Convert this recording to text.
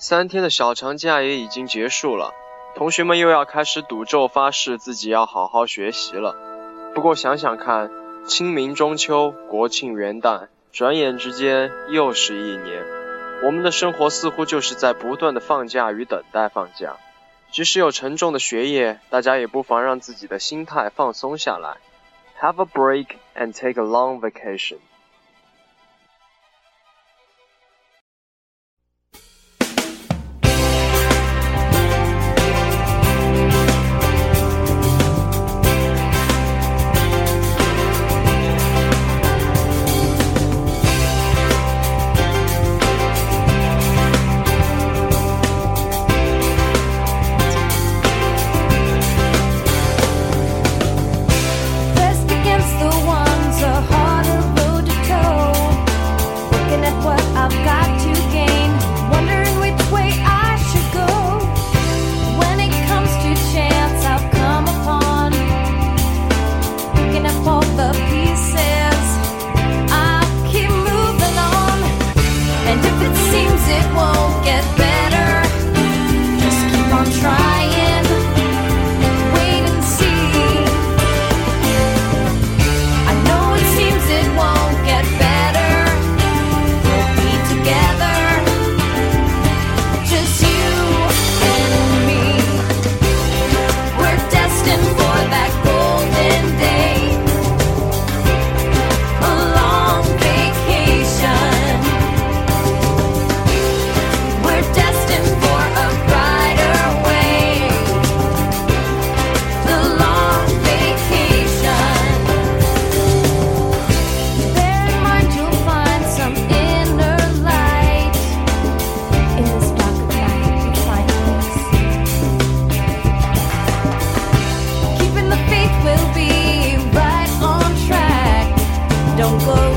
三天的小长假也已经结束了，同学们又要开始赌咒发誓自己要好好学习了。不过想想看，清明、中秋、国庆、元旦，转眼之间又是一年。我们的生活似乎就是在不断的放假与等待放假。即使有沉重的学业，大家也不妨让自己的心态放松下来。Have a break and take a long vacation. go